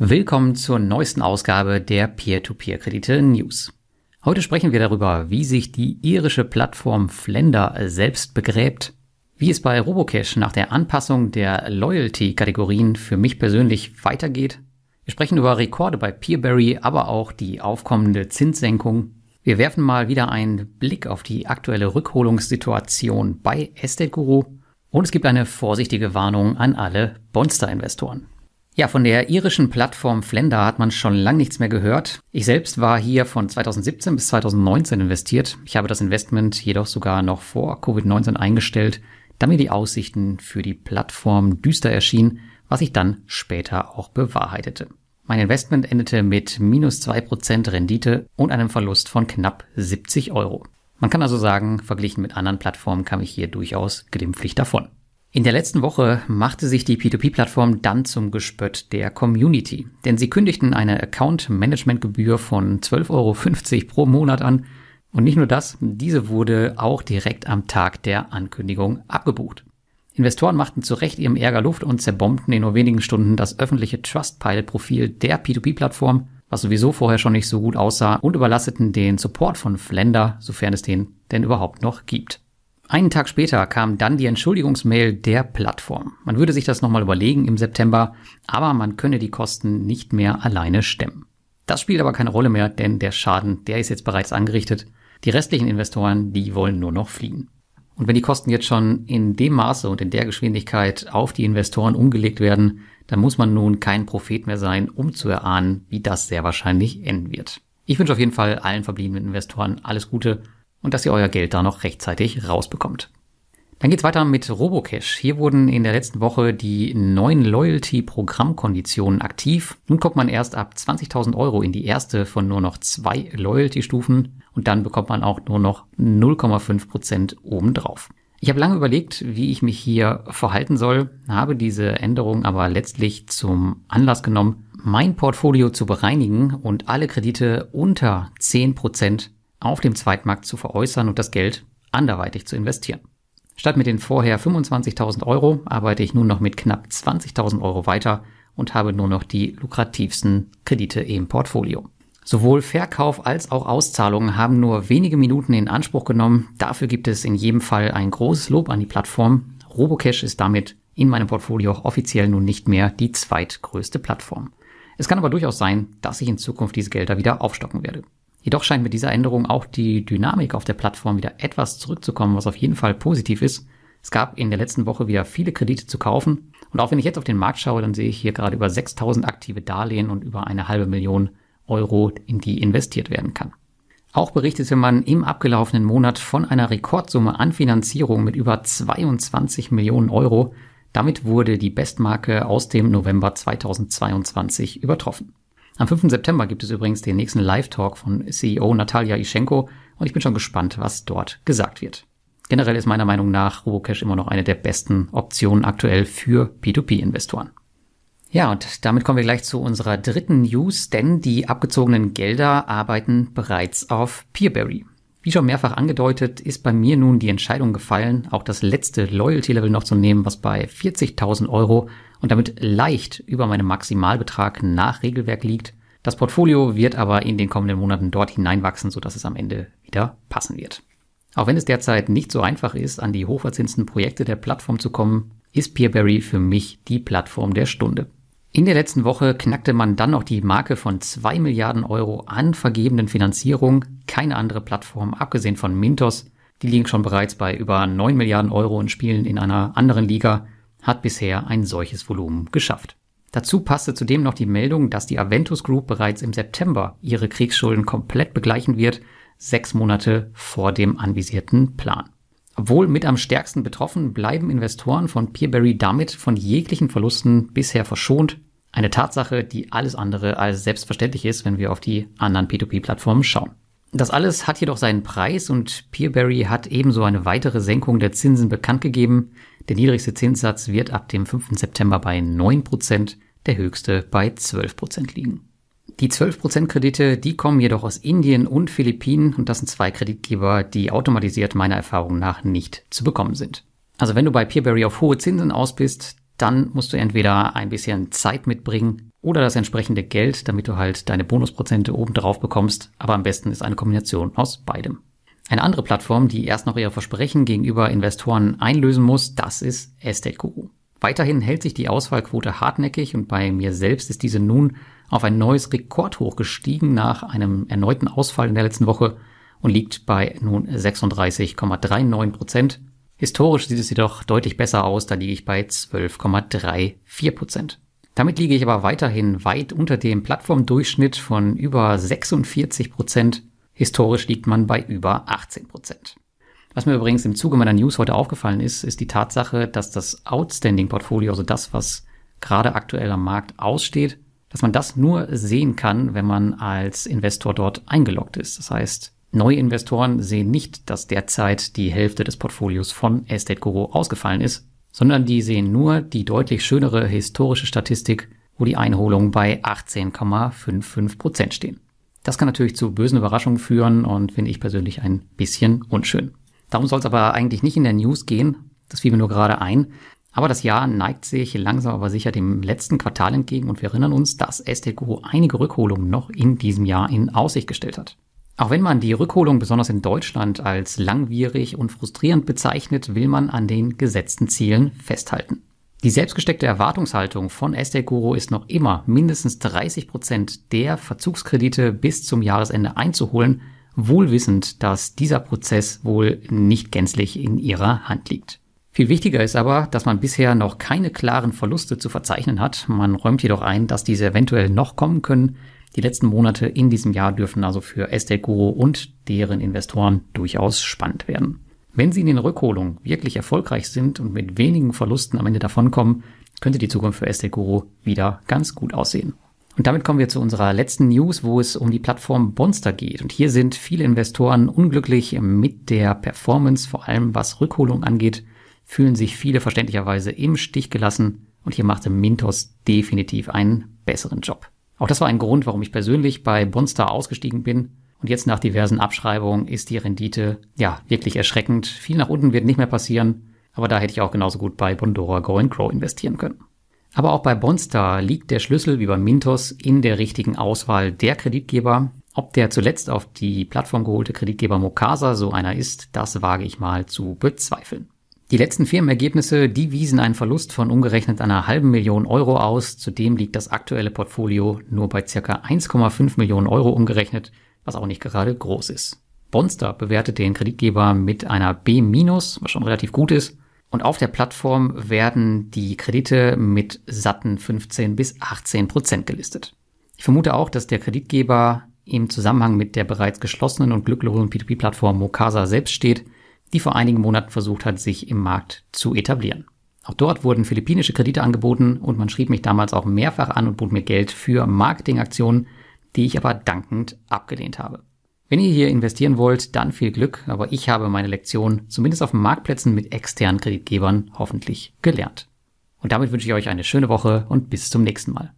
Willkommen zur neuesten Ausgabe der Peer-to-Peer-Kredite News. Heute sprechen wir darüber, wie sich die irische Plattform Flender selbst begräbt, wie es bei Robocash nach der Anpassung der Loyalty-Kategorien für mich persönlich weitergeht. Wir sprechen über Rekorde bei Peerberry, aber auch die aufkommende Zinssenkung. Wir werfen mal wieder einen Blick auf die aktuelle Rückholungssituation bei Estate Guru und es gibt eine vorsichtige Warnung an alle Bonster-Investoren. Ja, von der irischen Plattform Flender hat man schon lang nichts mehr gehört. Ich selbst war hier von 2017 bis 2019 investiert. Ich habe das Investment jedoch sogar noch vor Covid-19 eingestellt, da mir die Aussichten für die Plattform düster erschienen, was sich dann später auch bewahrheitete. Mein Investment endete mit minus zwei Prozent Rendite und einem Verlust von knapp 70 Euro. Man kann also sagen, verglichen mit anderen Plattformen kam ich hier durchaus glimpflich davon. In der letzten Woche machte sich die P2P-Plattform dann zum Gespött der Community, denn sie kündigten eine Account-Management-Gebühr von 12,50 Euro pro Monat an. Und nicht nur das, diese wurde auch direkt am Tag der Ankündigung abgebucht. Investoren machten zu Recht ihrem Ärger Luft und zerbombten in nur wenigen Stunden das öffentliche Trustpilot-Profil der P2P-Plattform, was sowieso vorher schon nicht so gut aussah, und überlasteten den Support von Flender, sofern es den denn überhaupt noch gibt. Einen Tag später kam dann die Entschuldigungsmail der Plattform. Man würde sich das nochmal überlegen im September, aber man könne die Kosten nicht mehr alleine stemmen. Das spielt aber keine Rolle mehr, denn der Schaden, der ist jetzt bereits angerichtet. Die restlichen Investoren, die wollen nur noch fliehen. Und wenn die Kosten jetzt schon in dem Maße und in der Geschwindigkeit auf die Investoren umgelegt werden, dann muss man nun kein Prophet mehr sein, um zu erahnen, wie das sehr wahrscheinlich enden wird. Ich wünsche auf jeden Fall allen verbliebenen Investoren alles Gute und dass ihr euer Geld da noch rechtzeitig rausbekommt. Dann geht's weiter mit Robocash. Hier wurden in der letzten Woche die neuen Loyalty-Programmkonditionen aktiv. Nun kommt man erst ab 20.000 Euro in die erste von nur noch zwei Loyalty-Stufen und dann bekommt man auch nur noch 0,5 Prozent obendrauf. Ich habe lange überlegt, wie ich mich hier verhalten soll, habe diese Änderung aber letztlich zum Anlass genommen, mein Portfolio zu bereinigen und alle Kredite unter 10% auf dem Zweitmarkt zu veräußern und das Geld anderweitig zu investieren. Statt mit den vorher 25.000 Euro arbeite ich nun noch mit knapp 20.000 Euro weiter und habe nur noch die lukrativsten Kredite im Portfolio. Sowohl Verkauf als auch Auszahlungen haben nur wenige Minuten in Anspruch genommen. Dafür gibt es in jedem Fall ein großes Lob an die Plattform. Robocash ist damit in meinem Portfolio auch offiziell nun nicht mehr die zweitgrößte Plattform. Es kann aber durchaus sein, dass ich in Zukunft diese Gelder wieder aufstocken werde. Jedoch scheint mit dieser Änderung auch die Dynamik auf der Plattform wieder etwas zurückzukommen, was auf jeden Fall positiv ist. Es gab in der letzten Woche wieder viele Kredite zu kaufen. Und auch wenn ich jetzt auf den Markt schaue, dann sehe ich hier gerade über 6000 aktive Darlehen und über eine halbe Million Euro, in die investiert werden kann. Auch berichtete man im abgelaufenen Monat von einer Rekordsumme an Finanzierung mit über 22 Millionen Euro. Damit wurde die Bestmarke aus dem November 2022 übertroffen. Am 5. September gibt es übrigens den nächsten Live-Talk von CEO Natalia Ischenko und ich bin schon gespannt, was dort gesagt wird. Generell ist meiner Meinung nach Robocash immer noch eine der besten Optionen aktuell für P2P-Investoren. Ja, und damit kommen wir gleich zu unserer dritten News, denn die abgezogenen Gelder arbeiten bereits auf Peerberry. Wie schon mehrfach angedeutet, ist bei mir nun die Entscheidung gefallen, auch das letzte Loyalty-Level noch zu nehmen, was bei 40.000 Euro und damit leicht über meinem Maximalbetrag nach Regelwerk liegt. Das Portfolio wird aber in den kommenden Monaten dort hineinwachsen, sodass es am Ende wieder passen wird. Auch wenn es derzeit nicht so einfach ist, an die hochverzinsten Projekte der Plattform zu kommen, ist Peerberry für mich die Plattform der Stunde. In der letzten Woche knackte man dann noch die Marke von 2 Milliarden Euro an vergebenen Finanzierung. Keine andere Plattform, abgesehen von Mintos, die liegen schon bereits bei über 9 Milliarden Euro und spielen in einer anderen Liga hat bisher ein solches Volumen geschafft. Dazu passte zudem noch die Meldung, dass die Aventus Group bereits im September ihre Kriegsschulden komplett begleichen wird, sechs Monate vor dem anvisierten Plan. Obwohl mit am stärksten betroffen, bleiben Investoren von Peerberry damit von jeglichen Verlusten bisher verschont. Eine Tatsache, die alles andere als selbstverständlich ist, wenn wir auf die anderen P2P-Plattformen schauen. Das alles hat jedoch seinen Preis und Peerberry hat ebenso eine weitere Senkung der Zinsen bekannt gegeben. Der niedrigste Zinssatz wird ab dem 5. September bei 9%, der höchste bei 12% liegen. Die 12% Kredite, die kommen jedoch aus Indien und Philippinen und das sind zwei Kreditgeber, die automatisiert meiner Erfahrung nach nicht zu bekommen sind. Also wenn du bei Peerberry auf hohe Zinsen aus bist, dann musst du entweder ein bisschen Zeit mitbringen oder das entsprechende Geld, damit du halt deine Bonusprozente obendrauf bekommst, aber am besten ist eine Kombination aus beidem. Eine andere Plattform, die erst noch ihre Versprechen gegenüber Investoren einlösen muss, das ist Estate Guru. Weiterhin hält sich die Auswahlquote hartnäckig und bei mir selbst ist diese nun auf ein neues Rekordhoch gestiegen nach einem erneuten Ausfall in der letzten Woche und liegt bei nun 36,39 Prozent. Historisch sieht es jedoch deutlich besser aus, da liege ich bei 12,34 Prozent. Damit liege ich aber weiterhin weit unter dem Plattformdurchschnitt von über 46 Prozent. Historisch liegt man bei über 18 Prozent. Was mir übrigens im Zuge meiner News heute aufgefallen ist, ist die Tatsache, dass das Outstanding-Portfolio, also das, was gerade aktuell am Markt aussteht, dass man das nur sehen kann, wenn man als Investor dort eingeloggt ist. Das heißt, Neue Investoren sehen nicht, dass derzeit die Hälfte des Portfolios von Estate Guru ausgefallen ist, sondern die sehen nur die deutlich schönere historische Statistik, wo die Einholungen bei 18,55 Prozent stehen. Das kann natürlich zu bösen Überraschungen führen und finde ich persönlich ein bisschen unschön. Darum soll es aber eigentlich nicht in der News gehen. Das fiel mir nur gerade ein. Aber das Jahr neigt sich langsam aber sicher dem letzten Quartal entgegen und wir erinnern uns, dass Estate Guru einige Rückholungen noch in diesem Jahr in Aussicht gestellt hat. Auch wenn man die Rückholung besonders in Deutschland als langwierig und frustrierend bezeichnet, will man an den gesetzten Zielen festhalten. Die selbstgesteckte Erwartungshaltung von Estate Guru ist noch immer mindestens 30 Prozent der Verzugskredite bis zum Jahresende einzuholen, wohl wissend, dass dieser Prozess wohl nicht gänzlich in ihrer Hand liegt. Viel wichtiger ist aber, dass man bisher noch keine klaren Verluste zu verzeichnen hat. Man räumt jedoch ein, dass diese eventuell noch kommen können die letzten Monate in diesem Jahr dürfen also für Estate Guru und deren Investoren durchaus spannend werden. Wenn sie in den Rückholungen wirklich erfolgreich sind und mit wenigen Verlusten am Ende davonkommen, könnte die Zukunft für Estate Guru wieder ganz gut aussehen. Und damit kommen wir zu unserer letzten News, wo es um die Plattform Bonster geht. Und hier sind viele Investoren unglücklich mit der Performance, vor allem was Rückholung angeht, fühlen sich viele verständlicherweise im Stich gelassen. Und hier machte Mintos definitiv einen besseren Job. Auch das war ein Grund, warum ich persönlich bei Bonster ausgestiegen bin. Und jetzt nach diversen Abschreibungen ist die Rendite ja wirklich erschreckend. Viel nach unten wird nicht mehr passieren, aber da hätte ich auch genauso gut bei Bondora Go and Grow investieren können. Aber auch bei Bonstar liegt der Schlüssel wie bei Mintos in der richtigen Auswahl der Kreditgeber. Ob der zuletzt auf die Plattform geholte Kreditgeber Mokasa so einer ist, das wage ich mal zu bezweifeln. Die letzten Firmenergebnisse, die wiesen einen Verlust von umgerechnet einer halben Million Euro aus. Zudem liegt das aktuelle Portfolio nur bei circa 1,5 Millionen Euro umgerechnet, was auch nicht gerade groß ist. Bonster bewertet den Kreditgeber mit einer B-, was schon relativ gut ist. Und auf der Plattform werden die Kredite mit satten 15 bis 18 Prozent gelistet. Ich vermute auch, dass der Kreditgeber im Zusammenhang mit der bereits geschlossenen und glücklosen P2P-Plattform Mokasa selbst steht, die vor einigen Monaten versucht hat, sich im Markt zu etablieren. Auch dort wurden philippinische Kredite angeboten und man schrieb mich damals auch mehrfach an und bot mir Geld für Marketingaktionen, die ich aber dankend abgelehnt habe. Wenn ihr hier investieren wollt, dann viel Glück, aber ich habe meine Lektion zumindest auf Marktplätzen mit externen Kreditgebern hoffentlich gelernt. Und damit wünsche ich euch eine schöne Woche und bis zum nächsten Mal.